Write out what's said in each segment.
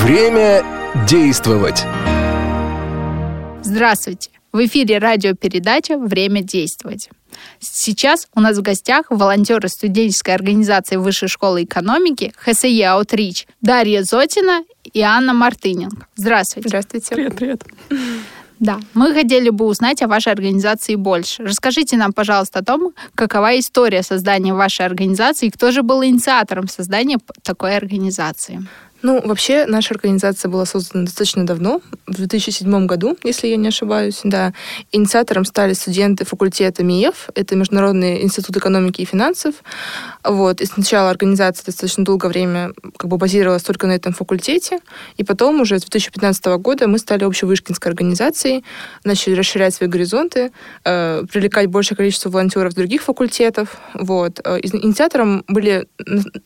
Время действовать. Здравствуйте! В эфире радиопередача «Время действовать». Сейчас у нас в гостях волонтеры студенческой организации Высшей школы экономики ХСЕ «Аутрич» Дарья Зотина и Анна Мартыненко. Здравствуйте. Здравствуйте. Привет, привет. Да, мы хотели бы узнать о вашей организации больше. Расскажите нам, пожалуйста, о том, какова история создания вашей организации и кто же был инициатором создания такой организации. Ну, вообще, наша организация была создана достаточно давно, в 2007 году, если я не ошибаюсь, да. Инициатором стали студенты факультета МИЭФ, это Международный институт экономики и финансов. Вот. И сначала организация достаточно долгое время как бы базировалась только на этом факультете, и потом уже с 2015 года мы стали общевышкинской организацией, начали расширять свои горизонты, э, привлекать большее количество волонтеров других факультетов. Вот. Э, инициатором были,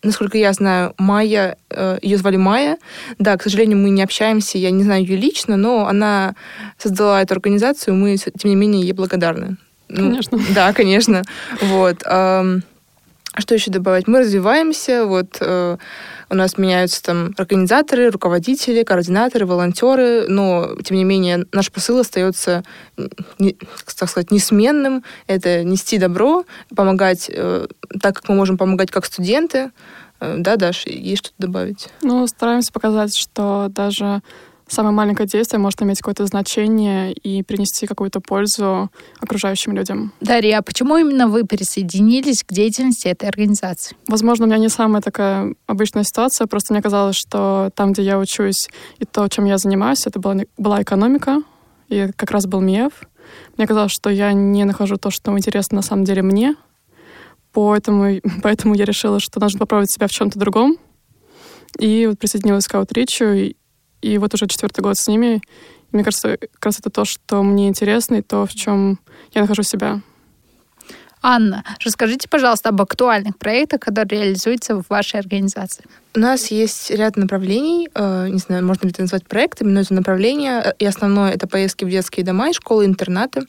насколько я знаю, Майя, э, ее звали Майя. Да, к сожалению, мы не общаемся, я не знаю ее лично, но она создала эту организацию, мы, тем не менее, ей благодарны. Ну, конечно. Ну, да, конечно. Вот. Что еще добавить? Мы развиваемся, вот э, у нас меняются там организаторы, руководители, координаторы, волонтеры, но, тем не менее, наш посыл остается, не, так сказать, несменным. Это нести добро, помогать э, так, как мы можем помогать как студенты, да, Даш, есть что-то добавить? Ну, стараемся показать, что даже самое маленькое действие может иметь какое-то значение и принести какую-то пользу окружающим людям. Дарья, а почему именно вы присоединились к деятельности этой организации? Возможно, у меня не самая такая обычная ситуация, просто мне казалось, что там, где я учусь, и то, чем я занимаюсь, это была, была экономика, и как раз был МИЭФ. Мне казалось, что я не нахожу то, что интересно на самом деле мне, Поэтому, поэтому я решила, что нужно попробовать себя в чем-то другом. И вот присоединилась к Аутричу, и, и вот уже четвертый год с ними. И мне кажется, как раз это то, что мне интересно, и то, в чем я нахожу себя. Анна, расскажите, пожалуйста, об актуальных проектах, которые реализуются в вашей организации. У нас есть ряд направлений, э, не знаю, можно ли это назвать проектами, но это направления, э, и основное это поездки в детские дома и школы-интернаты.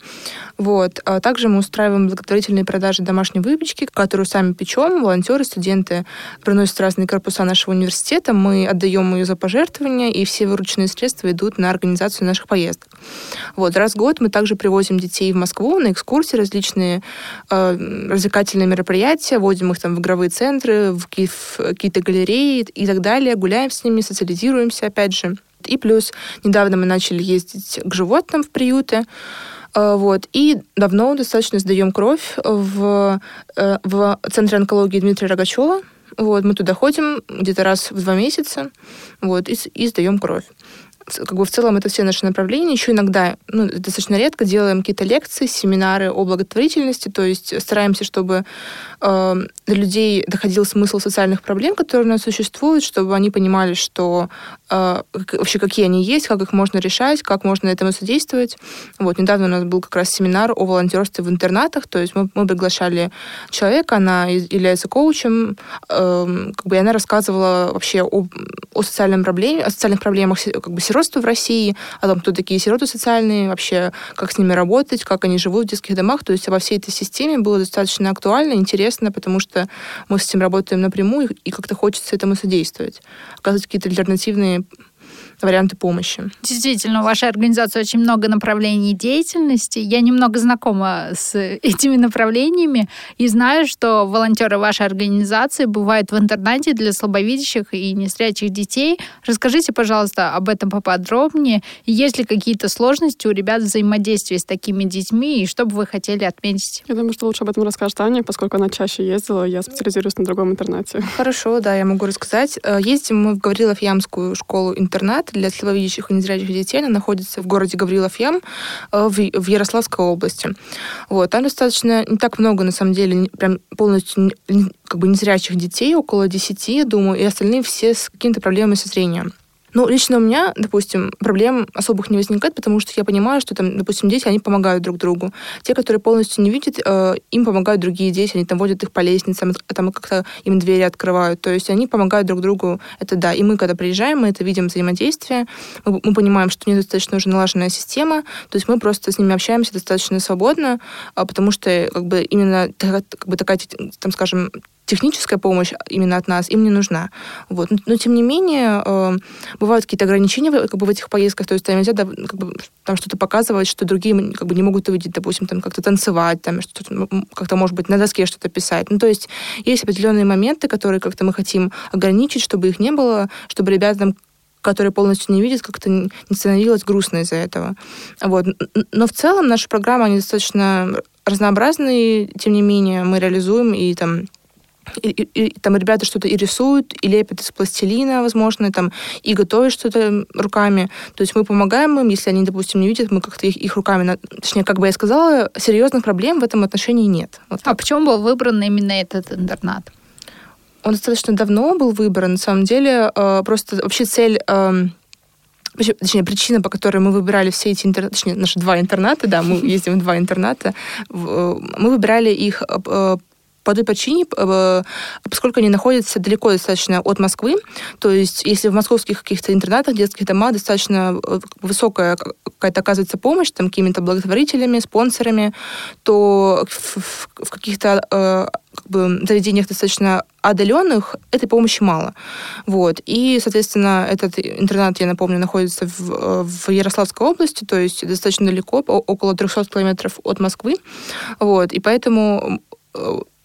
Вот. А также мы устраиваем благотворительные продажи домашней выпечки, которую сами печем, волонтеры, студенты приносят разные корпуса нашего университета, мы отдаем ее за пожертвования, и все вырученные средства идут на организацию наших поездок. Вот. Раз в год мы также привозим детей в Москву на экскурсии, различные э, развлекательные мероприятия, водим их там в игровые центры, в какие-то галереи, и так далее, гуляем с ними, социализируемся, опять же. И плюс недавно мы начали ездить к животным в приюты, э, вот. И давно достаточно сдаем кровь в, э, в Центре онкологии Дмитрия Рогачева. Вот, мы туда ходим где-то раз в два месяца вот, и, и сдаем кровь как бы в целом это все наши направления. Еще иногда, ну, достаточно редко делаем какие-то лекции, семинары о благотворительности, то есть стараемся, чтобы э, до людей доходил смысл социальных проблем, которые у нас существуют, чтобы они понимали, что э, вообще какие они есть, как их можно решать, как можно этому содействовать. Вот, недавно у нас был как раз семинар о волонтерстве в интернатах, то есть мы, мы приглашали человека, она является коучем, э, как бы, она рассказывала вообще о, о социальном проблеме, о социальных проблемах как бы, сиротства в России, о том, кто такие сироты социальные, вообще, как с ними работать, как они живут в детских домах. То есть во всей этой системе было достаточно актуально, интересно, потому что мы с этим работаем напрямую, и как-то хочется этому содействовать, оказывать какие-то альтернативные варианты помощи. Действительно, у вашей организации очень много направлений деятельности. Я немного знакома с этими направлениями и знаю, что волонтеры вашей организации бывают в интернате для слабовидящих и незрячих детей. Расскажите, пожалуйста, об этом поподробнее. Есть ли какие-то сложности у ребят взаимодействия с такими детьми, и что бы вы хотели отметить? Я думаю, что лучше об этом расскажет Аня, поскольку она чаще ездила, я специализируюсь на другом интернате. Хорошо, да, я могу рассказать. Э, ездим мы в Гаврилов-Ямскую школу-интернат, для слабовидящих и незрячих детей. Она находится в городе Гаврилов-Ям э, в Ярославской области. Вот. Там достаточно не так много, на самом деле, прям полностью как бы незрячих детей, около 10, я думаю, и остальные все с какими-то проблемами со зрением. Ну, лично у меня, допустим, проблем особых не возникает, потому что я понимаю, что там, допустим, дети, они помогают друг другу. Те, которые полностью не видят, э, им помогают другие дети, они там водят их по лестницам, там как-то им двери открывают. То есть они помогают друг другу, это да. И мы, когда приезжаем, мы это видим взаимодействие, мы, мы понимаем, что у них достаточно уже налаженная система, то есть мы просто с ними общаемся достаточно свободно, а потому что как бы именно как бы такая, там, скажем, техническая помощь именно от нас им не нужна. Вот. Но, тем не менее, э, бывают какие-то ограничения как бы, в этих поездках, то есть там нельзя да, как бы, там что-то показывать, что другие как бы, не могут увидеть, допустим, там как-то танцевать, там что-то, как-то, может быть, на доске что-то писать. Ну, то есть есть определенные моменты, которые как-то мы хотим ограничить, чтобы их не было, чтобы ребята там которые полностью не видят, как-то не становилось грустно из-за этого. Вот. Но в целом наша программа, они достаточно разнообразные, тем не менее, мы реализуем и там и, и, и там ребята что-то и рисуют, и лепят из пластилина, возможно, там, и готовят что-то руками. То есть мы помогаем им, если они, допустим, не видят, мы как-то их, их руками... Точнее, как бы я сказала, серьезных проблем в этом отношении нет. Вот а почему был выбран именно этот интернат? Он достаточно давно был выбран. На самом деле, э, просто вообще цель... Э, точнее, причина, по которой мы выбирали все эти интернаты, точнее, наши два интерната, да, мы ездим в два интерната, э, мы выбирали их э, по той причине, э, поскольку они находятся далеко достаточно от Москвы, то есть если в московских каких-то интернатах, детских домах достаточно э, высокая какая-то оказывается помощь там какими-то благотворителями, спонсорами, то в, каких-то э, как бы, заведениях достаточно отдаленных этой помощи мало. Вот. И, соответственно, этот интернат, я напомню, находится в, в Ярославской области, то есть достаточно далеко, около 300 километров от Москвы. Вот. И поэтому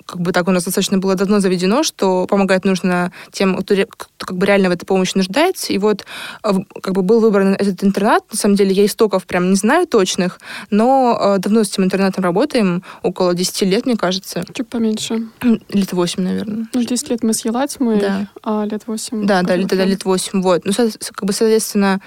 как бы так у нас достаточно было давно заведено, что помогать нужно тем, кто, как бы реально в этой помощи нуждается. И вот а, как бы был выбран этот интернат. На самом деле я истоков прям не знаю точных, но э, давно с этим интернатом работаем, около 10 лет, мне кажется. Чуть поменьше. Лет 8, наверное. Ну, 10 лет мы с Елатьмой, да. а лет 8... Да, да, лет, да, лет 8, вот. Ну, как бы, соответственно,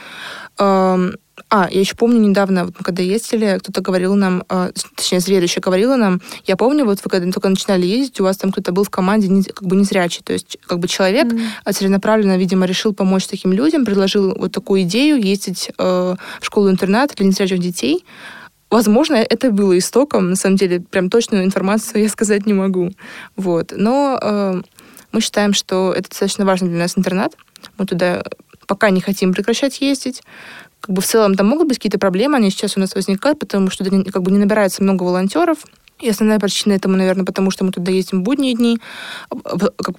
э, а, я еще помню недавно, вот мы когда ездили, кто-то говорил нам, э, точнее, зрелище говорила нам, я помню, вот вы когда только начинали ездить, у вас там кто-то был в команде не, как бы незрячий, то есть как бы человек mm-hmm. целенаправленно, видимо, решил помочь таким людям, предложил вот такую идею ездить э, в школу-интернат для незрячих детей. Возможно, это было истоком, на самом деле, прям точную информацию я сказать не могу. Вот. Но э, мы считаем, что это достаточно важный для нас интернат. Мы туда пока не хотим прекращать ездить как бы в целом там могут быть какие-то проблемы, они сейчас у нас возникают, потому что как бы не набирается много волонтеров, и основная причина этому, наверное, потому что мы туда ездим в будние дни,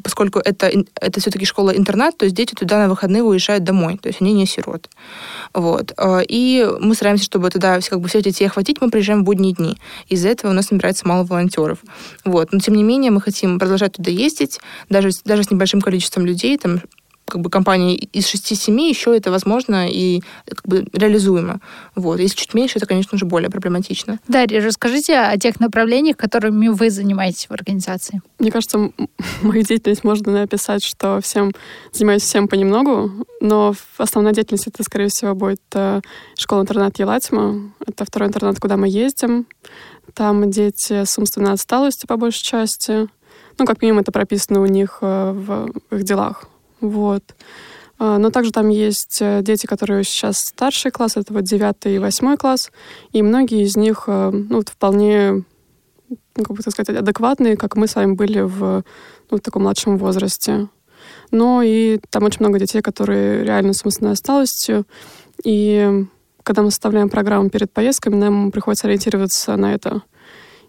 поскольку это, это все-таки школа-интернат, то есть дети туда на выходные уезжают домой, то есть они не сироты. Вот. А, и мы стараемся, чтобы туда как бы всех детей охватить, мы приезжаем в будние дни. Из-за этого у нас набирается мало волонтеров. Вот. Но, тем не менее, мы хотим продолжать туда ездить, даже, даже с небольшим количеством людей, там как бы компаний из 6-7 еще это возможно и как бы реализуемо. Вот. Если чуть меньше, это, конечно же, более проблематично. Дарья, расскажите о тех направлениях, которыми вы занимаетесь в организации. Мне кажется, мою деятельность можно написать, что всем занимаюсь всем понемногу, но основная деятельность это, скорее всего, будет э, школа-интернат Елатима. Это второй интернат, куда мы ездим. Там дети с умственной отсталостью, по большей части. Ну, как минимум, это прописано у них э, в их делах вот. А, но также там есть э, дети, которые сейчас старший класс, это вот девятый и восьмой класс, и многие из них э, ну, вполне, ну, как бы так сказать, адекватные, как мы с вами были в, ну, в таком младшем возрасте. Но и там очень много детей, которые реально с умственной осталостью, и когда мы составляем программу перед поездками, нам приходится ориентироваться на это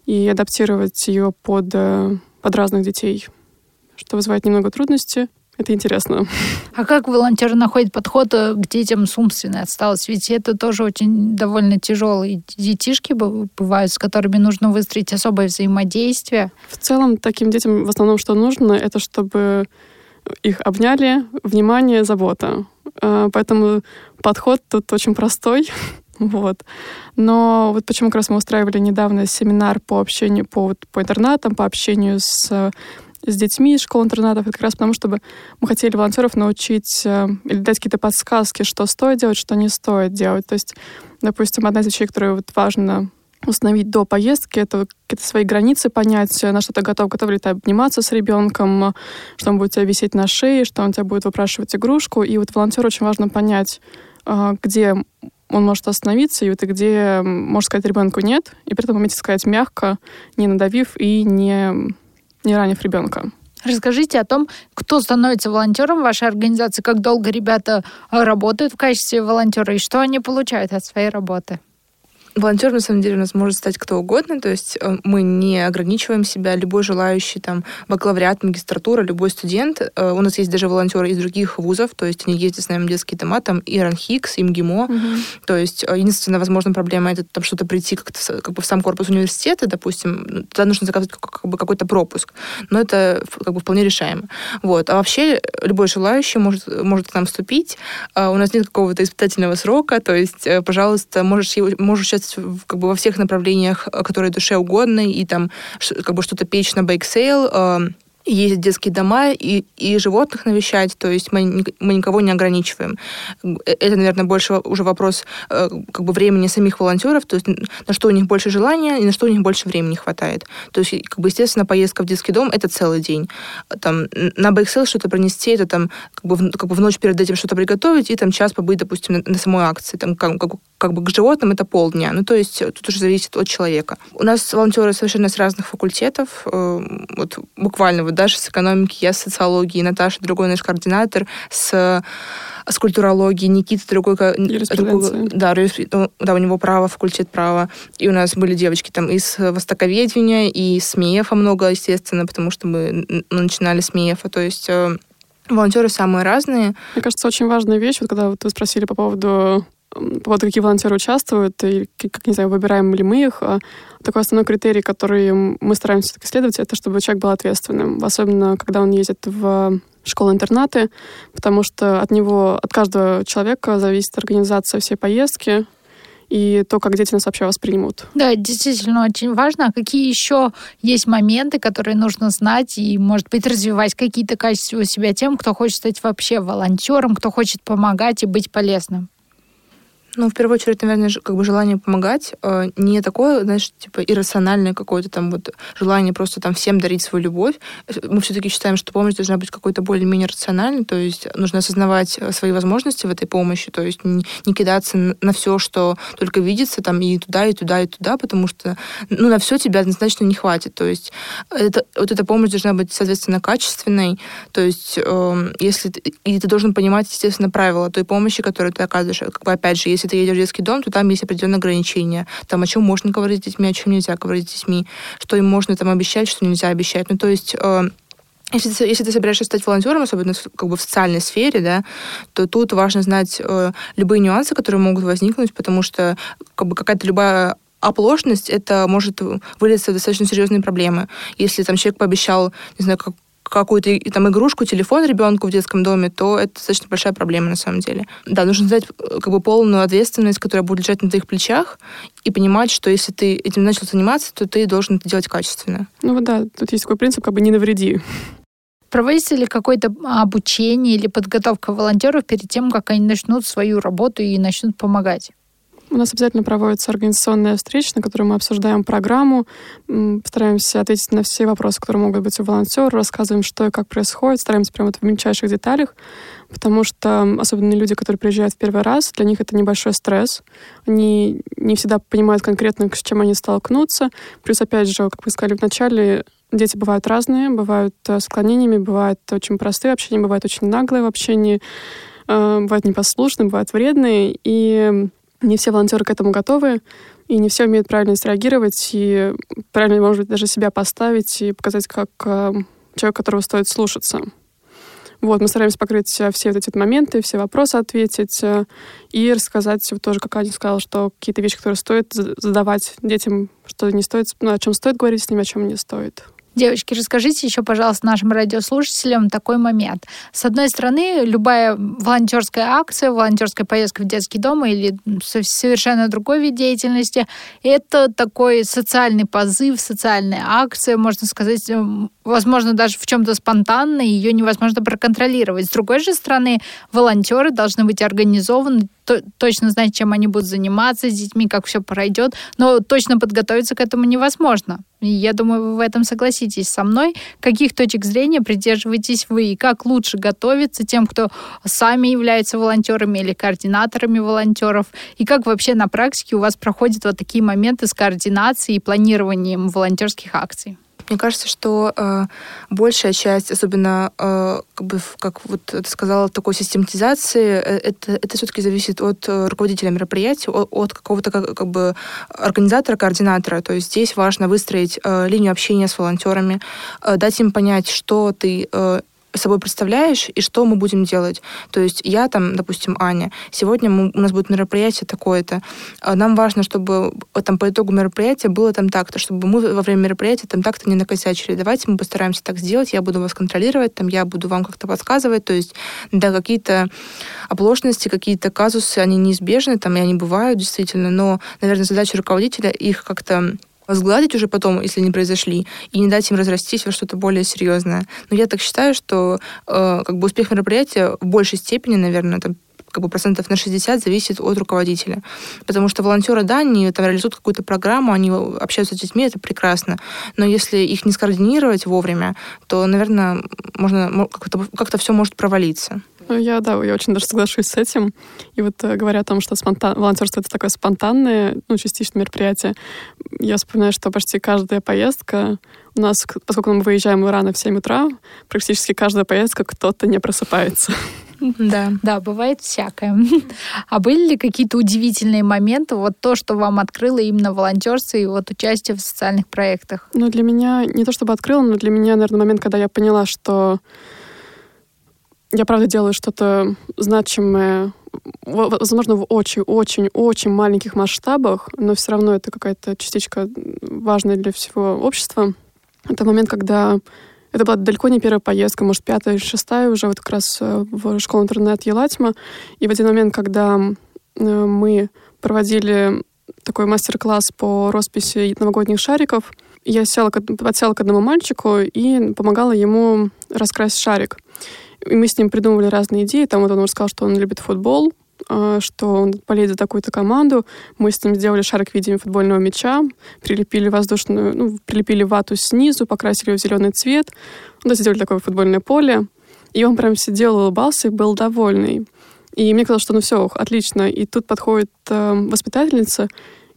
и адаптировать ее под, э, под разных детей, что вызывает немного трудностей. Это интересно. А как волонтеры находят подход э, к детям с умственной отсталостью? Ведь это тоже очень довольно тяжелые детишки бывают, с которыми нужно выстроить особое взаимодействие. В целом, таким детям в основном что нужно, это чтобы их обняли, внимание, забота. Э, поэтому подход тут очень простой. Вот. Но вот почему как раз мы устраивали недавно семинар по общению по, по интернатам, по общению с с детьми из школ-интернатов, это как раз потому, чтобы мы хотели волонтеров научить э, или дать какие-то подсказки, что стоит делать, что не стоит делать. То есть, допустим, одна из вещей, которую вот важно установить до поездки, это какие-то свои границы понять, на что ты готов, готов ли ты обниматься с ребенком, что он будет тебя висеть на шее, что он тебя будет выпрашивать игрушку. И вот волонтеру очень важно понять, э, где он может остановиться, и вот где, можно сказать, ребенку нет, и при этом уметь сказать мягко, не надавив и не не ранив ребенка. Расскажите о том, кто становится волонтером вашей организации, как долго ребята работают в качестве волонтера и что они получают от своей работы. Волонтером, на самом деле, у нас может стать кто угодно, то есть э, мы не ограничиваем себя, любой желающий, там, бакалавриат, магистратура, любой студент. Э, у нас есть даже волонтеры из других вузов, то есть они ездят с нами в детские дома, там, и Ранхикс, и МГИМО. Угу. То есть э, единственная, возможно, проблема это там что-то прийти как-то как бы в сам корпус университета, допустим, ну, туда нужно заказать как, бы какой-то пропуск, но это как бы вполне решаемо. Вот. А вообще любой желающий может, может к нам вступить. У нас нет какого-то испытательного срока, то есть, пожалуйста, можешь, можешь сейчас как бы во всех направлениях, э, которые душе угодны, и там как бы что-то печь на bake sale, э, в детские дома и, и животных навещать, то есть мы, мы никого не ограничиваем. Э, это, наверное, больше уже вопрос э, как бы времени самих волонтеров, то есть на что у них больше желания и на что у них больше времени хватает. То есть, как бы, естественно, поездка в детский дом — это целый день. Там, на BXL что-то принести, это там как бы, в, как бы в ночь перед этим что-то приготовить и там час побыть, допустим, на, на самой акции. Там, как, как бы к животным это полдня. Ну, то есть тут уже зависит от человека. У нас волонтеры совершенно с разных факультетов. Э, вот буквально вот даже с экономики, я с социологии, Наташа, другой наш координатор, с с культурологией, Никита другой, другой да, ну, да, у него право, факультет права. И у нас были девочки там из востоковедения, и с МЕФа много, естественно, потому что мы начинали с МЕФа. То есть э, волонтеры самые разные. Мне кажется, очень важная вещь, вот когда вот вы спросили по поводу поводу какие волонтеры участвуют, и как, не знаю, выбираем ли мы их. А такой основной критерий, который мы стараемся исследовать, это чтобы человек был ответственным, особенно когда он ездит в школы-интернаты, потому что от него, от каждого человека зависит организация всей поездки, и то, как дети нас вообще воспримут. Да, действительно очень важно. А какие еще есть моменты, которые нужно знать и, может быть, развивать какие-то качества у себя тем, кто хочет стать вообще волонтером, кто хочет помогать и быть полезным? Ну, в первую очередь, наверное, как бы желание помогать. Э, не такое, знаешь, типа иррациональное какое-то там вот желание просто там всем дарить свою любовь. Мы все-таки считаем, что помощь должна быть какой-то более-менее рациональной, то есть нужно осознавать э, свои возможности в этой помощи, то есть не, не кидаться на все, что только видится, там и туда, и туда, и туда, потому что ну, на все тебя однозначно не хватит. То есть это, вот эта помощь должна быть, соответственно, качественной, то есть э, если и ты должен понимать, естественно, правила той помощи, которую ты оказываешь. Как бы, опять же, если ты едешь в детский дом, то там есть определенные ограничения. Там, о чем можно говорить с детьми, о чем нельзя говорить с детьми, что им можно там обещать, что нельзя обещать. Ну, то есть э, если ты, если ты собираешься стать волонтером, особенно как бы в социальной сфере, да, то тут важно знать э, любые нюансы, которые могут возникнуть, потому что как бы какая-то любая оплошность, это может вылиться в достаточно серьезные проблемы. Если там человек пообещал, не знаю, как какую-то там игрушку, телефон ребенку в детском доме, то это достаточно большая проблема на самом деле. Да, нужно знать э, как бы полную ответственность, которая будет лежать на твоих плечах, и понимать, что если ты этим начал заниматься, то ты должен это делать качественно. Ну вот да, тут есть такой принцип, как бы не навреди. Проводится ли какое-то обучение или подготовка волонтеров перед тем, как они начнут свою работу и начнут помогать? У нас обязательно проводится организационная встреча, на которой мы обсуждаем программу, постараемся ответить на все вопросы, которые могут быть у волонтера, рассказываем, что и как происходит, стараемся прямо в мельчайших деталях, потому что особенно люди, которые приезжают в первый раз, для них это небольшой стресс. Они не всегда понимают конкретно, с чем они столкнутся. Плюс, опять же, как вы сказали в начале, дети бывают разные, бывают э, с отклонениями, бывают очень простые в общении, бывают очень наглые в общении, э, бывают непослушные, бывают вредные, и не все волонтеры к этому готовы, и не все умеют правильно среагировать, и правильно, может быть, даже себя поставить и показать как э, человек, которого стоит слушаться. Вот, мы стараемся покрыть все вот эти моменты, все вопросы ответить э, и рассказать тоже, как Аня сказала, что какие-то вещи, которые стоит задавать детям, что не стоит, ну, о чем стоит говорить с ними, о чем не стоит. Девочки, расскажите еще, пожалуйста, нашим радиослушателям такой момент. С одной стороны, любая волонтерская акция, волонтерская поездка в детский дом или совершенно другой вид деятельности, это такой социальный позыв, социальная акция, можно сказать, возможно, даже в чем-то спонтанной, ее невозможно проконтролировать. С другой же стороны, волонтеры должны быть организованы, точно знать, чем они будут заниматься с детьми, как все пройдет, но точно подготовиться к этому невозможно. Я думаю, вы в этом согласитесь со мной. Каких точек зрения придерживаетесь вы и как лучше готовиться тем, кто сами являются волонтерами или координаторами волонтеров, и как вообще на практике у вас проходят вот такие моменты с координацией и планированием волонтерских акций? Мне кажется, что э, большая часть, особенно, э, как бы, как вот ты сказала, такой систематизации, э, это, это все-таки зависит от э, руководителя мероприятия, от, от какого-то как, как бы организатора, координатора. То есть здесь важно выстроить э, линию общения с волонтерами, э, дать им понять, что ты э, собой представляешь и что мы будем делать. То есть я там, допустим, Аня, сегодня мы, у нас будет мероприятие такое-то. А нам важно, чтобы там по итогу мероприятия было там так-то, чтобы мы во время мероприятия там так-то не накосячили. Давайте мы постараемся так сделать, я буду вас контролировать, там я буду вам как-то подсказывать. То есть, да, какие-то оплошности, какие-то казусы, они неизбежны, там и они бывают действительно, но, наверное, задача руководителя их как-то возгладить уже потом, если они произошли, и не дать им разрастись во что-то более серьезное. Но я так считаю, что э, как бы успех мероприятия в большей степени, наверное, там как бы процентов на 60 зависит от руководителя. Потому что волонтеры, да, они там реализуют какую-то программу, они общаются с детьми, это прекрасно. Но если их не скоординировать вовремя, то, наверное, можно как-то как все может провалиться. Ну, я, да, я очень даже соглашусь с этим. И вот э, говоря о том, что спонтан... волонтерство — это такое спонтанное, ну, частично мероприятие, я вспоминаю, что почти каждая поездка у нас, поскольку мы выезжаем рано в 7 утра, практически каждая поездка кто-то не просыпается. Да. Да, бывает всякое. А были ли какие-то удивительные моменты, вот то, что вам открыло именно волонтерство и вот участие в социальных проектах? Ну, для меня, не то чтобы открыло, но для меня, наверное, момент, когда я поняла, что я правда делаю что-то значимое, возможно, в очень-очень-очень маленьких масштабах, но все равно это какая-то частичка важная для всего общества. Это момент, когда это была далеко не первая поездка, может, пятая или шестая уже вот как раз э, в школу-интернет Елатьма. И в один момент, когда мы проводили такой мастер-класс по росписи новогодних шариков, я села, подсела к одному мальчику и помогала ему раскрасить шарик. И мы с ним придумывали разные идеи. Там вот он рассказал, что он любит футбол, а, что он болеет за такую-то команду. Мы с ним сделали шарик в виде футбольного мяча, прилепили воздушную, ну, прилепили вату снизу, покрасили его в зеленый цвет. Ну, сделали такое футбольное поле. И он прям сидел, улыбался и был довольный. И мне казалось, что ну все, отлично. И тут подходит э, воспитательница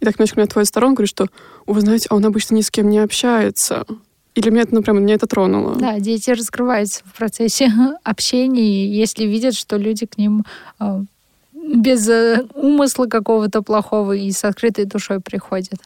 и так немножко меня отводит в говорит, что, вы знаете, а он обычно ни с кем не общается. И для меня это, ну, прям, меня это тронуло. Да, дети раскрываются в процессе общения, если видят, что люди к ним э, без э, умысла какого-то плохого и с открытой душой приходят.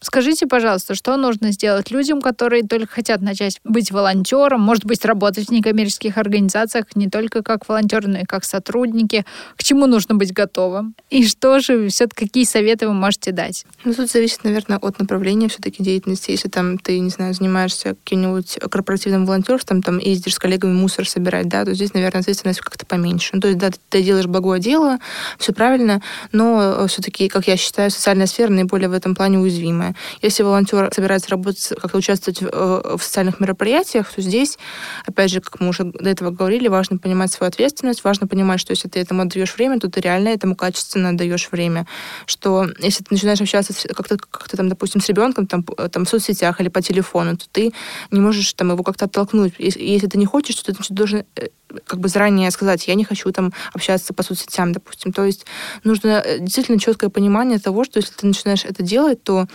Скажите, пожалуйста, что нужно сделать людям, которые только хотят начать быть волонтером, может быть, работать в некоммерческих организациях не только как волонтеры, но и как сотрудники? К чему нужно быть готовым? И что же, все-таки какие советы вы можете дать? Ну, тут зависит, наверное, от направления все-таки деятельности. Если там ты, не знаю, занимаешься каким-нибудь корпоративным волонтерством, там ездишь с коллегами мусор собирать, да, то здесь, наверное, ответственность как-то поменьше. Ну, то есть, да, ты делаешь благое дело, все правильно, но э, все-таки, как я считаю, социальная сфера наиболее в этом плане уязвимая самое. Если волонтер собирается работать, как-то участвовать в, э, в социальных мероприятиях, то здесь, опять же, как мы уже до этого говорили, важно понимать свою ответственность, важно понимать, что если ты этому отдаешь время, то ты реально этому качественно отдаешь время. Что если ты начинаешь общаться как-то, как-то там, допустим, с ребенком там, там, в соцсетях или по телефону, то ты не можешь там его как-то оттолкнуть. Если, если ты не хочешь, то ты должен э, как бы заранее сказать, я не хочу там общаться по соцсетям, допустим. То есть нужно э, действительно четкое понимание того, что если ты начинаешь это делать, то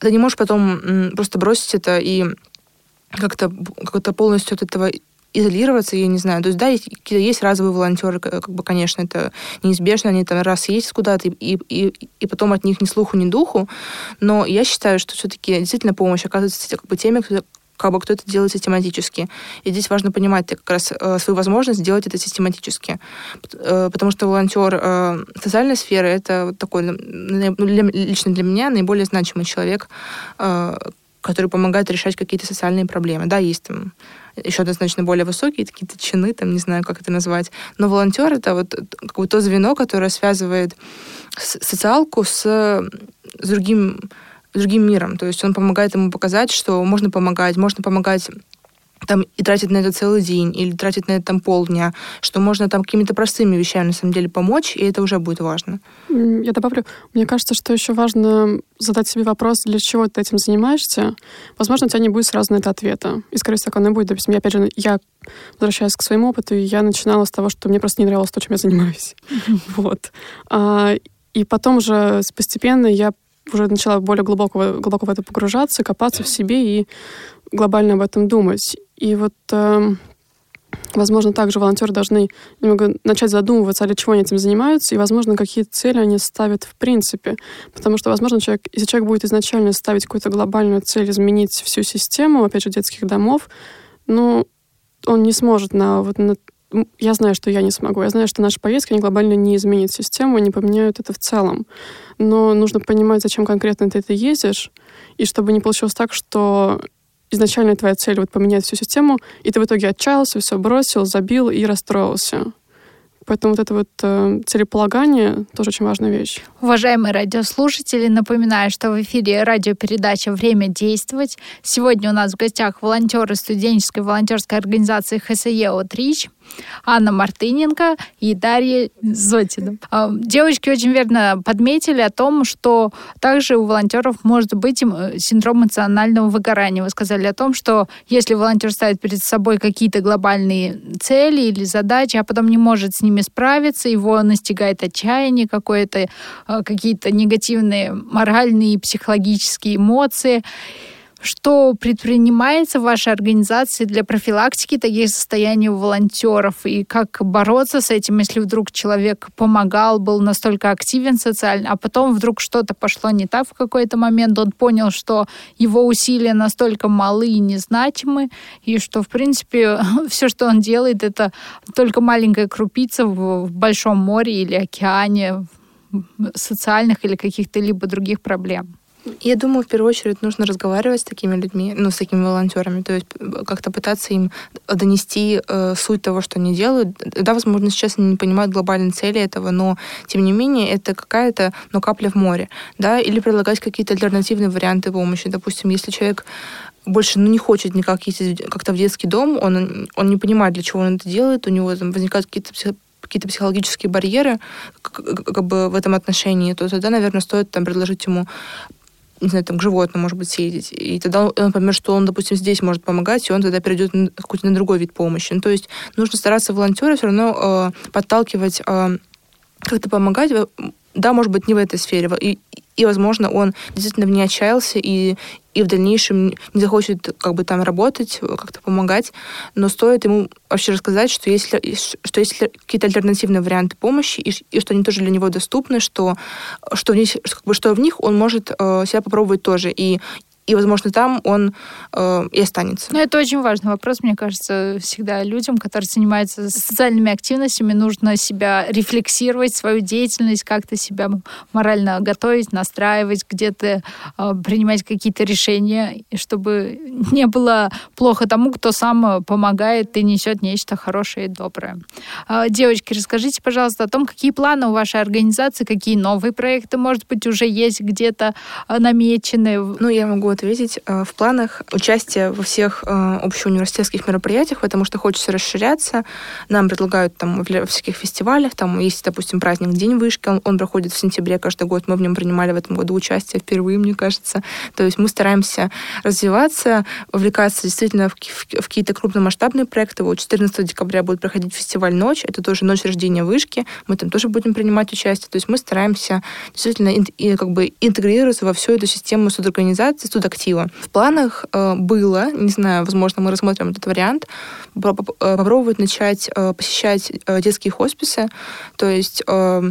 ты не можешь потом просто бросить это и как-то как полностью от этого изолироваться, я не знаю. То есть, да, есть, есть разовые волонтеры, как бы, конечно, это неизбежно, они там раз ездят куда-то, и, и, и потом от них ни слуху, ни духу. Но я считаю, что все-таки действительно помощь оказывается как бы теми, кто, как бы кто это делает систематически. И здесь важно понимать как раз э, свою возможность сделать это систематически. Э, потому что волонтер э, социальной сферы это вот такой, ну, лично для меня, наиболее значимый человек, который помогает решать какие-то социальные проблемы. Да, есть там еще однозначно более высокие какие-то чины, там, не знаю, как это назвать. Но волонтер — это вот как бы то звено, которое связывает социалку с, с другим другим миром. То есть он помогает ему показать, что можно помогать, можно помогать там и тратить на это целый день, или тратить на это там полдня, что можно там какими-то простыми вещами на самом деле помочь, и это уже будет важно. Я добавлю, мне кажется, что еще важно задать себе вопрос, для чего ты этим занимаешься. Возможно, у тебя не будет сразу на это ответа. И, скорее всего, оно будет. Допустим, я, опять же, я возвращаясь к своему опыту, я начинала с того, что мне просто не нравилось то, чем я занимаюсь. Вот. А, и потом уже постепенно я уже начала более глубоко, глубоко в это погружаться, копаться в себе и глобально об этом думать. И вот э, Возможно, также волонтеры должны немного начать задумываться, для чего они этим занимаются, и, возможно, какие цели они ставят в принципе. Потому что, возможно, человек, если человек будет изначально ставить какую-то глобальную цель изменить всю систему, опять же, детских домов, ну, он не сможет на, вот, на я знаю, что я не смогу. Я знаю, что наши поездки, они глобально не изменят систему, не поменяют это в целом. Но нужно понимать, зачем конкретно ты это ездишь, и чтобы не получилось так, что изначально твоя цель вот поменять всю систему, и ты в итоге отчаялся, все бросил, забил и расстроился. Поэтому вот это вот э, целеполагание тоже очень важная вещь. Уважаемые радиослушатели, напоминаю, что в эфире радиопередача «Время действовать». Сегодня у нас в гостях волонтеры студенческой волонтерской организации ХСЕ «Отрич». Анна Мартыненко и Дарья Зотина. А, девочки очень верно подметили о том, что также у волонтеров может быть э, синдром эмоционального выгорания. Вы сказали о том, что если волонтер ставит перед собой какие-то глобальные цели или задачи, а потом не может с ними справиться, его настигает отчаяние какое-то, э, какие-то негативные моральные и психологические эмоции. Что предпринимается в вашей организации для профилактики таких состояний у волонтеров? И как бороться с этим, если вдруг человек помогал, был настолько активен социально, а потом вдруг что-то пошло не так в какой-то момент, он понял, что его усилия настолько малы и незначимы, и что, в принципе, все, что он делает, это только маленькая крупица в большом море или океане социальных или каких-то либо других проблем. Я думаю, в первую очередь нужно разговаривать с такими людьми, ну, с такими волонтерами, то есть э, как-то пытаться им донести э, суть того, что они делают. Да, возможно, сейчас они не понимают глобальной цели этого, но, тем не менее, это какая-то, ну, капля в море, да, или предлагать какие-то альтернативные варианты помощи. Допустим, если человек больше ну, не хочет никак ездить как-то в детский дом, он, он не понимает, для чего он это делает, у него там возникают какие-то какие-то психологические барьеры как, как бы в этом отношении, то тогда, наверное, стоит там предложить ему не знаю, там, к животному, может быть, съездить. И тогда он поймет, что он, допустим, здесь может помогать, и он тогда перейдет на какой-то на другой вид помощи. Ну, то есть нужно стараться волонтера все равно э, подталкивать, э, как-то помогать, да, может быть, не в этой сфере. И, и, возможно, он действительно в ней отчаялся и, и в дальнейшем не захочет как бы там работать, как-то помогать, но стоит ему вообще рассказать, что есть, что есть какие-то альтернативные варианты помощи, и, и что они тоже для него доступны, что, что, в них, как бы, что в них он может э, себя попробовать тоже. И, и, возможно, там он э, и останется. Ну, это очень важный вопрос, мне кажется, всегда людям, которые занимаются социальными активностями, нужно себя рефлексировать, свою деятельность, как-то себя морально готовить, настраивать, где-то э, принимать какие-то решения, чтобы не было плохо тому, кто сам помогает и несет нечто хорошее и доброе. Э, девочки, расскажите, пожалуйста, о том, какие планы у вашей организации, какие новые проекты, может быть, уже есть где-то э, намечены. Ну, я могу ответить. Э, в планах участие во всех э, общеуниверситетских мероприятиях, потому что хочется расширяться. Нам предлагают там в всяких фестивалях, там есть, допустим, праздник День вышки, он, он проходит в сентябре каждый год, мы в нем принимали в этом году участие впервые, мне кажется. То есть мы стараемся развиваться, увлекаться действительно в, в, в какие-то крупномасштабные проекты. Вот 14 декабря будет проходить фестиваль «Ночь», это тоже ночь рождения вышки, мы там тоже будем принимать участие. То есть мы стараемся действительно и, как бы интегрироваться во всю эту систему судорганизации, актива. В планах э, было, не знаю, возможно, мы рассмотрим этот вариант, э, попробовать начать э, посещать э, детские хосписы, то есть э,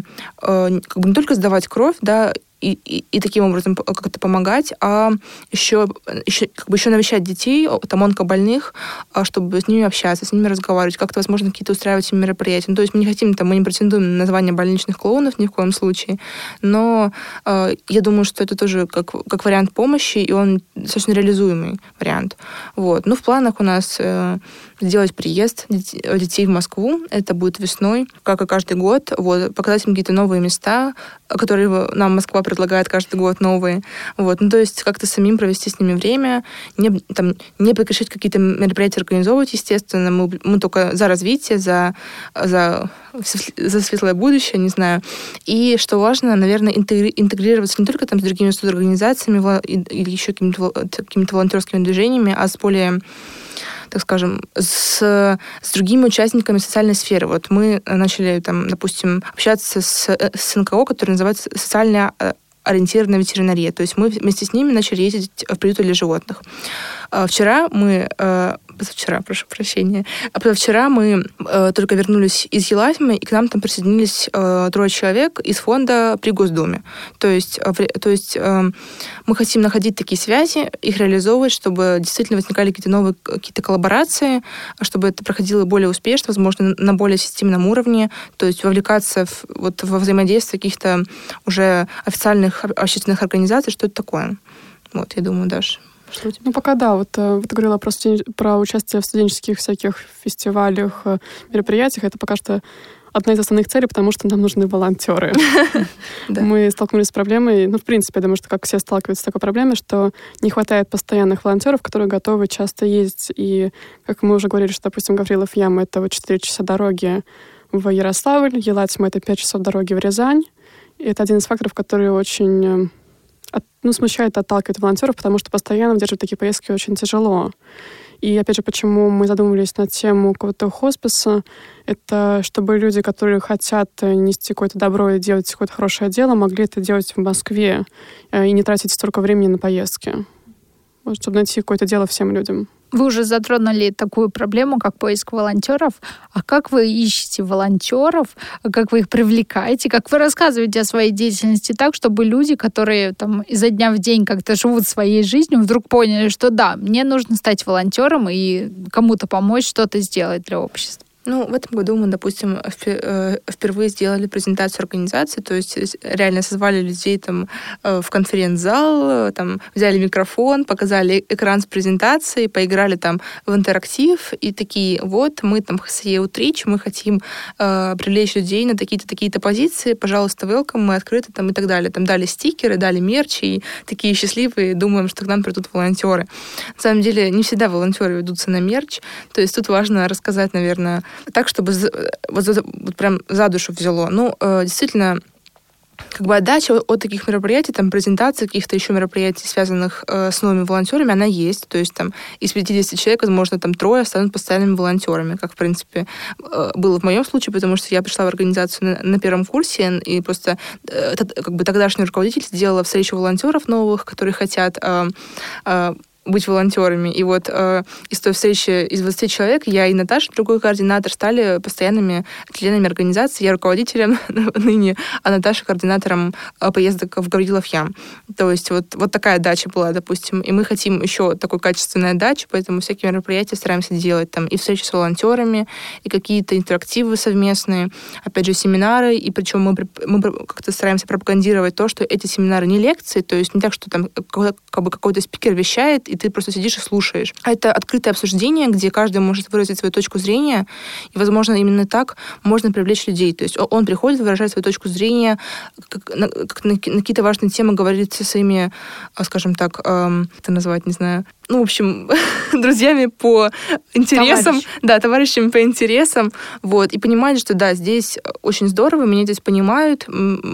э, как бы не только сдавать кровь, да, и, и, таким образом как-то помогать, а еще, еще, как бы еще навещать детей, там онкобольных, а, чтобы с ними общаться, с ними разговаривать, как-то, возможно, какие-то устраивать мероприятия. Ну, то есть мы не хотим, там, мы не претендуем на название больничных клоунов ни в коем случае, но э, я думаю, что это тоже как, как вариант помощи, и он достаточно реализуемый вариант. Вот. Ну, в планах у нас э, сделать приезд детей в Москву. Это будет весной, как и каждый год. Вот, показать им какие-то новые места, которые нам Москва предлагает каждый год новые. Вот. Ну, то есть как-то самим провести с ними время, не, там, не прекращать какие-то мероприятия организовывать, естественно. Мы, мы только за развитие, за, за, за светлое будущее, не знаю. И, что важно, наверное, интегрироваться не только там с другими организациями или еще какими-то какими волонтерскими движениями, а с более так скажем, с, с другими участниками социальной сферы. Вот мы начали, там, допустим, общаться с, с НКО, который называется «Социальная ориентированная ветеринария. То есть мы вместе с ними начали ездить в приюты для животных. А вчера мы позавчера, прошу прощения. А позавчера мы э, только вернулись из Елатимы, и к нам там присоединились э, трое человек из фонда при Госдуме. То есть, э, то есть э, мы хотим находить такие связи, их реализовывать, чтобы действительно возникали какие-то новые какие-то коллаборации, чтобы это проходило более успешно, возможно, на более системном уровне, то есть вовлекаться в, вот, во взаимодействие каких-то уже официальных общественных организаций, что это такое. Вот, я думаю, Даша. Что Ну, пока да. Вот, э, ты говорила про, про участие в студенческих всяких фестивалях, э, мероприятиях. Это пока что одна из основных целей, потому что нам нужны волонтеры. Мы столкнулись с проблемой, ну, в принципе, я думаю, что как все сталкиваются с такой проблемой, что не хватает постоянных волонтеров, которые готовы часто ездить. И, как мы уже говорили, что, допустим, Гаврилов Яма — это вот 4 часа дороги в Ярославль, Елатима — это 5 часов дороги в Рязань. И это один из факторов, который очень э, от, ну, смущает, отталкивает волонтеров, потому что постоянно держать такие поездки очень тяжело. И опять же, почему мы задумывались на тему какого-то хосписа, это чтобы люди, которые хотят нести какое-то добро и делать какое-то хорошее дело, могли это делать в Москве э, и не тратить столько времени на поездки. Чтобы найти какое-то дело всем людям. Вы уже затронули такую проблему, как поиск волонтеров. А как вы ищете волонтеров? Как вы их привлекаете? Как вы рассказываете о своей деятельности так, чтобы люди, которые там изо дня в день как-то живут своей жизнью, вдруг поняли, что да, мне нужно стать волонтером и кому-то помочь что-то сделать для общества? Ну, в этом году мы, допустим, э, впервые сделали презентацию организации, то есть реально созвали людей там э, в конференц-зал, там взяли микрофон, показали экран с презентацией, поиграли там в интерактив и такие, вот, мы там ХСЕ Утрич, мы хотим э, привлечь людей на такие-то, такие-то позиции, пожалуйста, welcome, мы открыты там и так далее. Там дали стикеры, дали мерч, и такие счастливые, думаем, что к нам придут волонтеры. На самом деле, не всегда волонтеры ведутся на мерч, то есть тут важно рассказать, наверное, так, чтобы вот, вот прям за душу взяло. Ну, э, действительно, как бы отдача от, таких мероприятий, там, презентации каких-то еще мероприятий, связанных э, с новыми волонтерами, она есть. То есть там из 50 человек, возможно, там трое станут постоянными волонтерами, как, в принципе, э, было в моем случае, потому что я пришла в организацию на, на первом курсе, и просто э, как бы тогдашний руководитель сделала встречу волонтеров новых, которые хотят э, э, быть волонтерами. И вот э, из той встречи из 20 человек я и Наташа, другой координатор, стали постоянными членами организации. Я руководителем ныне, а Наташа координатором э, поездок в Гаврилов Ям. То есть вот, вот такая дача была, допустим. И мы хотим еще такой качественной дачи, поэтому всякие мероприятия стараемся делать. Там и встречи с волонтерами, и какие-то интерактивы совместные, опять же, семинары. И причем мы, мы как-то стараемся пропагандировать то, что эти семинары не лекции, то есть не так, что там как бы какой-то спикер вещает, и ты просто сидишь и слушаешь. А это открытое обсуждение, где каждый может выразить свою точку зрения, и, возможно, именно так можно привлечь людей. То есть он приходит, выражает свою точку зрения, как на, как на, какие-то важные темы говорит со своими, а, скажем так, эм, это назвать, не знаю, ну, в общем, друзьями по интересам, Товарищ. да, товарищами по интересам, вот, и понимали, что да, здесь очень здорово, меня здесь понимают,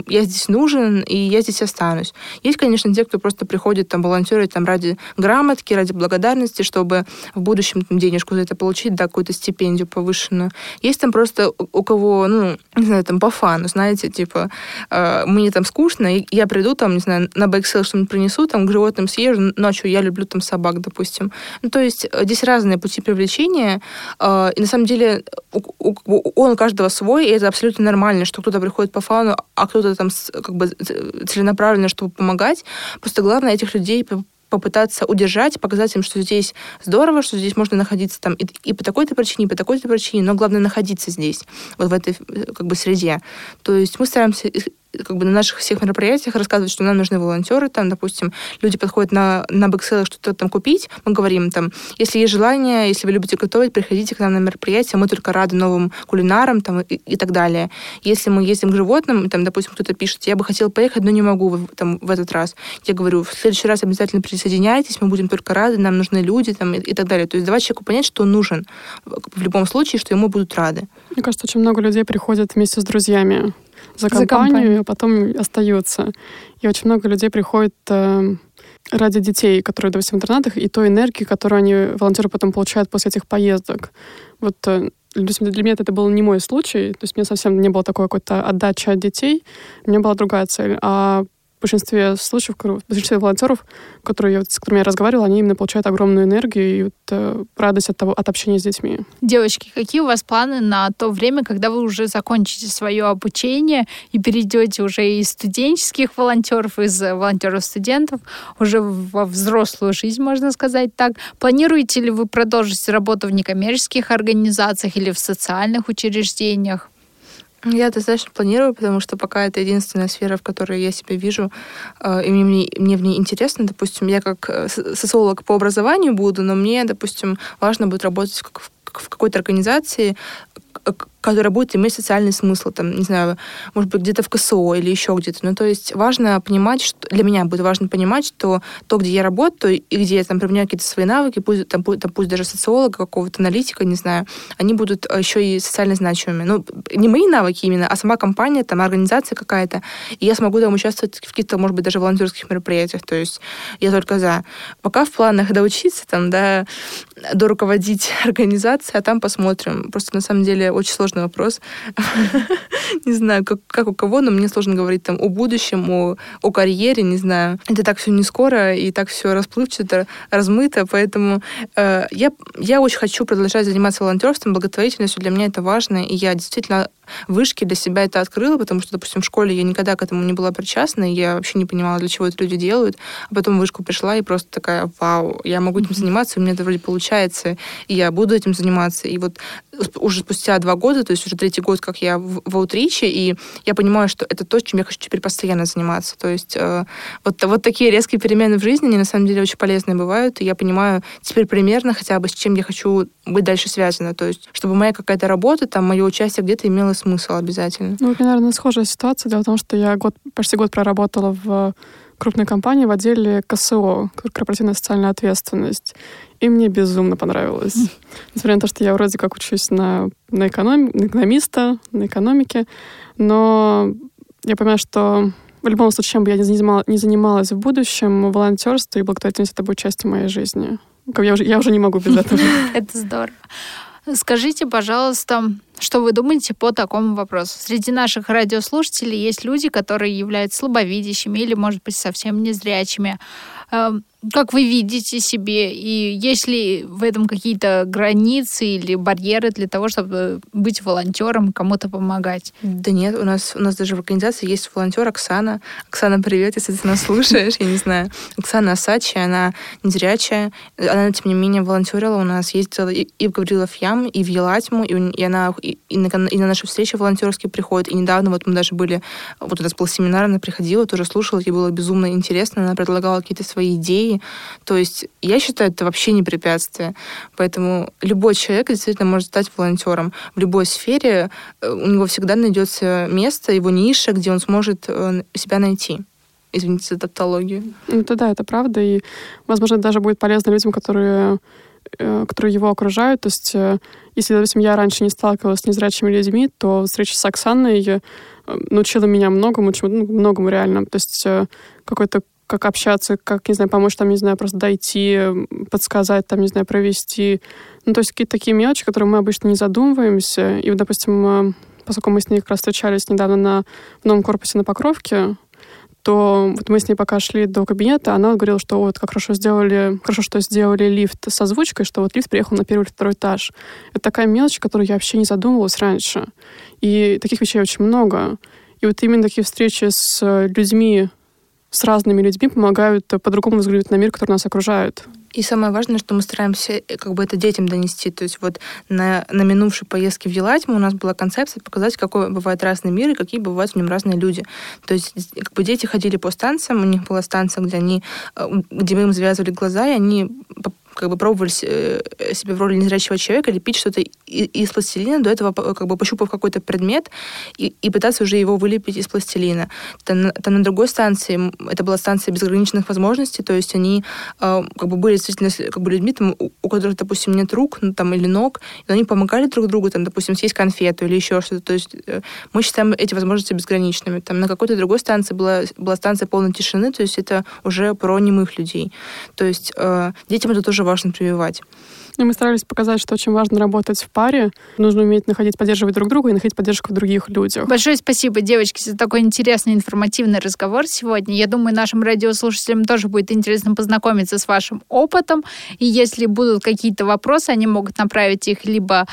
я здесь нужен, и я здесь останусь. Есть, конечно, те, кто просто приходит там волонтерить там ради грамотки, ради благодарности, чтобы в будущем там, денежку за это получить, да, какую-то стипендию повышенную. Есть там просто у кого, ну, не знаю, там по фану, знаете, типа, э, мне там скучно, и я приду там, не знаю, на бэксел что-нибудь принесу, там к животным съезжу, ночью я люблю там собак, допустим. Ну, то есть э, здесь разные пути привлечения, э, и на самом деле он у каждого свой, и это абсолютно нормально, что кто-то приходит по фану, а кто-то там как бы целенаправленно, чтобы помогать. Просто главное этих людей попытаться удержать, показать им, что здесь здорово, что здесь можно находиться там и, и по такой-то причине, и по такой-то причине, но главное находиться здесь, вот в этой э, как бы среде. То есть мы стараемся как бы на наших всех мероприятиях рассказывать, что нам нужны волонтеры, там, допустим, люди подходят на, на бэкселлах что-то там купить, мы говорим там, если есть желание, если вы любите готовить, приходите к нам на мероприятие, мы только рады новым кулинарам там, и, и так далее. Если мы ездим к животным, там, допустим, кто-то пишет, я бы хотел поехать, но не могу в, там, в этот раз. Я говорю, в следующий раз обязательно присоединяйтесь, мы будем только рады, нам нужны люди там, и, и так далее. То есть давать человеку понять, что он нужен в любом случае, что ему будут рады. Мне кажется, очень много людей приходят вместе с друзьями за компанию, за компанию. а потом остаются. И очень много людей приходит э, ради детей, которые, допустим, в интернатах, и той энергии, которую они, волонтеры, потом получают после этих поездок. Вот э, для меня это был не мой случай, то есть мне совсем не было такой какой-то отдачи от детей, у меня была другая цель. А в большинстве случаев, в большинстве волонтеров, которые, с которыми я разговаривала, они именно получают огромную энергию и вот, э, радость от, того, от общения с детьми. Девочки, какие у вас планы на то время, когда вы уже закончите свое обучение и перейдете уже из студенческих волонтеров, из волонтеров-студентов, уже во взрослую жизнь, можно сказать так? Планируете ли вы продолжить работу в некоммерческих организациях или в социальных учреждениях? Я однозначно планирую, потому что пока это единственная сфера, в которой я себя вижу, э, и мне, мне в ней интересно. Допустим, я как э, социолог по образованию буду, но мне, допустим, важно будет работать в в какой-то организации, которая будет иметь социальный смысл, там, не знаю, может быть, где-то в КСО или еще где-то. Ну, то есть важно понимать, что для меня будет важно понимать, что то, где я работаю и где я там применяю какие-то свои навыки, пусть, там, пусть, там, пусть даже социолога, какого-то аналитика, не знаю, они будут еще и социально значимыми. Ну, не мои навыки именно, а сама компания, там, организация какая-то. И я смогу там участвовать в каких-то, может быть, даже волонтерских мероприятиях. То есть я только за. Пока в планах доучиться, там, да, доруководить организацией, а там посмотрим. Просто на самом деле очень сложно сложный вопрос. Не знаю, как, как у кого, но мне сложно говорить там о будущем, о, о карьере, не знаю. Это так все не скоро и так все расплывчато, размыто, поэтому э, я, я очень хочу продолжать заниматься волонтерством, благотворительностью. Для меня это важно, и я действительно вышки для себя это открыла, потому что, допустим, в школе я никогда к этому не была причастна, и я вообще не понимала, для чего это люди делают. А потом в вышку пришла и просто такая, вау, я могу этим заниматься, у меня это вроде получается, и я буду этим заниматься. И вот уже спустя два года, то есть уже третий год, как я в, в аутриче, и я понимаю, что это то, чем я хочу теперь постоянно заниматься. То есть э, вот, вот такие резкие перемены в жизни, они на самом деле очень полезные бывают, и я понимаю теперь примерно хотя бы, с чем я хочу быть дальше связана. То есть, чтобы моя какая-то работа, там, мое участие где-то имело смысл обязательно. Ну, у наверное, схожая ситуация. Дело в том, что я год, почти год проработала в крупной компании в отделе КСО, корпоративная социальная ответственность. И мне безумно понравилось. Несмотря на то, что я вроде как учусь на, на, эконом, на экономиста, на экономике, но я понимаю, что в любом случае, чем бы я не занималась, не занималась в будущем, волонтерство и благотворительность — это будет частью моей жизни. Я уже, я уже не могу без этого. Это здорово. Скажите, пожалуйста, что вы думаете по такому вопросу? Среди наших радиослушателей есть люди, которые являются слабовидящими или, может быть, совсем незрячими. Эм, как вы видите себе, и есть ли в этом какие-то границы или барьеры для того, чтобы быть волонтером, кому-то помогать? Да нет, у нас, у нас даже в организации есть волонтер Оксана. Оксана, привет, если ты нас слушаешь, я не знаю. Оксана Асачи, она незрячая, она, тем не менее, волонтерила у нас, ездила и, в Гаврилов Ям, и в Елатьму, и она и, и, на, и на наши встречи волонтерские приходит. И недавно вот мы даже были, вот у нас был семинар, она приходила, тоже слушала, ей было безумно интересно, она предлагала какие-то свои идеи. То есть я считаю, это вообще не препятствие. Поэтому любой человек действительно может стать волонтером. В любой сфере э, у него всегда найдется место, его ниша, где он сможет э, себя найти. Извините за тавтологию. Ну, да, это правда. И, возможно, даже будет полезно людям, которые которые его окружают. То есть, если, допустим, я раньше не сталкивалась с незрячими людьми, то встреча с Оксаной научила меня многому, чему, ну, многому реально. То есть какой-то как общаться, как, не знаю, помочь там, не знаю, просто дойти, подсказать, там, не знаю, провести. Ну, то есть какие-то такие мелочи, которые мы обычно не задумываемся. И, допустим, э, поскольку мы с ней как раз встречались недавно на, в новом корпусе на Покровке, то вот мы с ней пока шли до кабинета, она говорила, что вот как хорошо сделали, хорошо, что сделали лифт с озвучкой, что вот лифт приехал на первый или второй этаж. Это такая мелочь, которую я вообще не задумывалась раньше. И таких вещей очень много. И вот именно такие встречи с людьми, с разными людьми помогают по-другому взглянуть на мир, который нас окружает. И самое важное, что мы стараемся э, как бы это детям донести. То есть вот на, на минувшей поездке в Елатьму у нас была концепция показать, какой бывает разный мир и какие бывают в нем разные люди. То есть как бы дети ходили по станциям, у них была станция, где они, э, где мы им завязывали глаза, и они как бы пробовали э, себя в роли незрячего человека лепить что-то из пластилина, до этого как бы пощупав какой-то предмет и, и пытаться уже его вылепить из пластилина. Там, там на другой станции, это была станция безграничных возможностей, то есть они э, как бы были действительно как бы людьми, там, у, у которых, допустим, нет рук ну, там, или ног, но они помогали друг другу, там, допустим, съесть конфету или еще что-то. То есть э, мы считаем эти возможности безграничными. Там на какой-то другой станции была, была станция полной тишины, то есть это уже про немых людей. То есть э, детям это тоже тоже важно прививать. И мы старались показать, что очень важно работать в паре. Нужно уметь находить, поддерживать друг друга и находить поддержку в других людях. Большое спасибо, девочки, за такой интересный, информативный разговор сегодня. Я думаю, нашим радиослушателям тоже будет интересно познакомиться с вашим опытом. И если будут какие-то вопросы, они могут направить их либо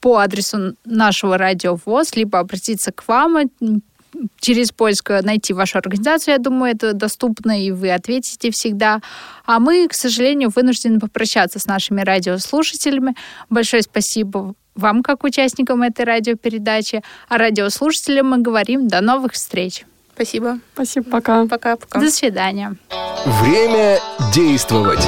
по адресу нашего радио ВОЗ, либо обратиться к вам через поиск найти вашу организацию, я думаю, это доступно, и вы ответите всегда. А мы, к сожалению, вынуждены попрощаться с нашими радиослушателями. Большое спасибо вам, как участникам этой радиопередачи. А радиослушателям мы говорим до новых встреч. Спасибо. Спасибо, пока. Пока-пока. До свидания. Время действовать.